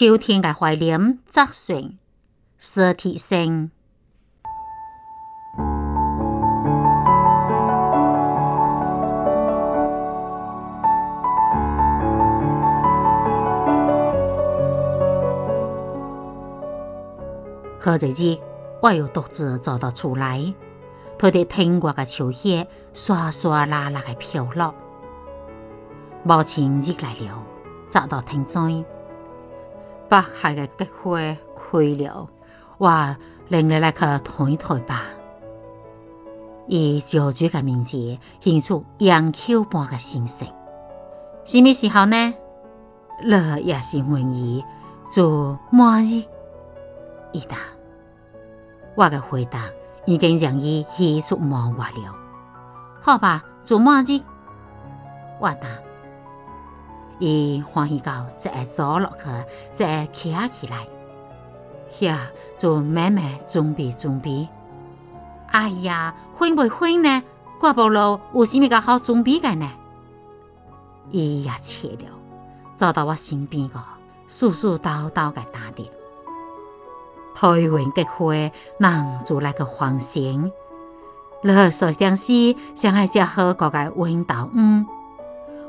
秋天的怀念，张算实体性。好日子，我又独自走到厝内，看着天外的秋叶沙沙拉拉地飘落，无情日来了，走到亭前。北海的菊花开了，我领你来去睇睇吧。伊照水的面节现出杨秋般的神色，什么时候呢？乐也是问伊，祝满日。伊答。我的回答已经让伊喜出望外了。好吧，祝满日。我答。伊欢喜到，再坐落去，再起起来，遐就慢慢准备准备。哎呀，分袂分呢？过无路有啥物个好准备个呢？伊也起了，走到我身边个，絮絮叨叨个谈着。台湾菊花，人就来去黄生，你去洗东西，先爱食好个个黄豆嗯。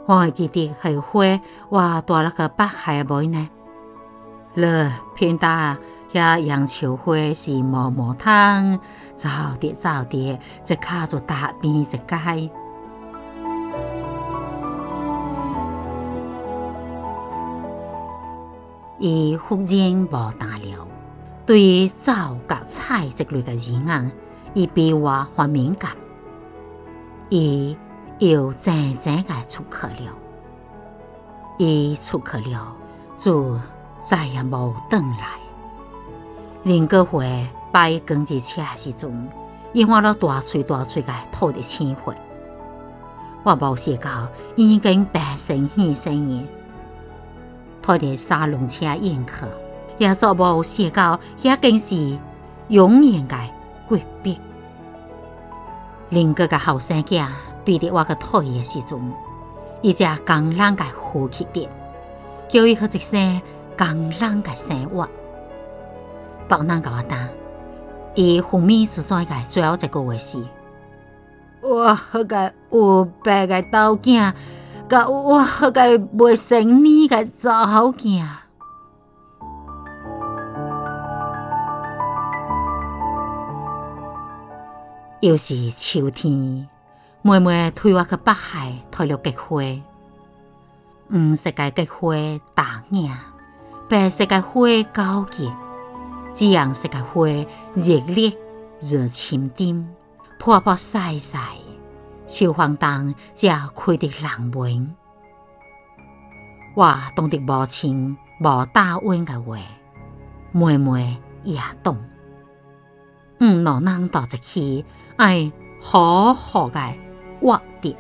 我会记得下花，我带了个北海的梅呢。你偏打遐杨树花是毛毛汤，早点早点，这靠住大便一解。伊忽然无谈了，对于早甲菜这类的字眼，伊比我还敏感。伊。又静静的出去了，伊出去了就再也无倒来。林哥回摆赶日车时阵，伊换了大嘴大嘴的吐着鲜血。我无想到，已经白身牺牲伊，拖着三轮车迎去，也做无想到，也更是永远的诀别。林哥的后生仔。对着我个腿的时阵，伊只蟑螂在呼吸着，叫伊好一声蟑螂个生活。别人甲我讲，伊后面是怎个？最后一个话是，我个有白个豆子，甲我个未成年个查某囝。又是秋天。妹妹推我去北海，投入菊花。黄色的菊花打眼，白色的花高洁，紫红色的花热烈、热情点，泼泼晒晒，秋风动，才开得浪漫。我懂得无情无答案的话，妹妹也懂。唔两人坐一起，爱好好的。妄点